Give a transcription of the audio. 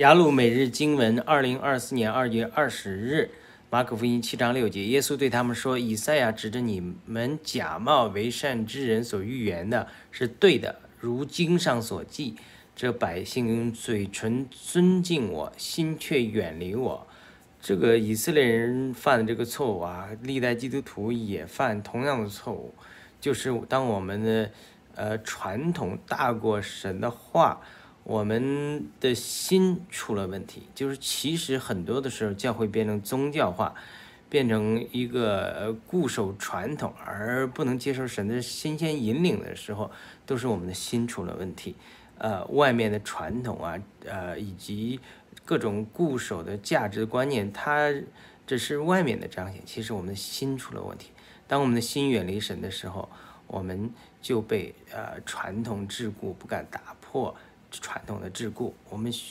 雅鲁每日经文，二零二四年二月二十日，马可福音七章六节，耶稣对他们说：“以赛亚指着你们假冒为善之人所预言的是对的，如经上所记，这百姓用嘴唇尊敬我，心却远离我。”这个以色列人犯的这个错误啊，历代基督徒也犯同样的错误，就是当我们的呃传统大过神的话。我们的心出了问题，就是其实很多的时候，教会变成宗教化，变成一个固守传统而不能接受神的新鲜引领的时候，都是我们的心出了问题。呃，外面的传统啊，呃，以及各种固守的价值观念，它只是外面的彰显，其实我们的心出了问题。当我们的心远离神的时候，我们就被呃传统桎梏，不敢打破。传统的桎梏，我们需。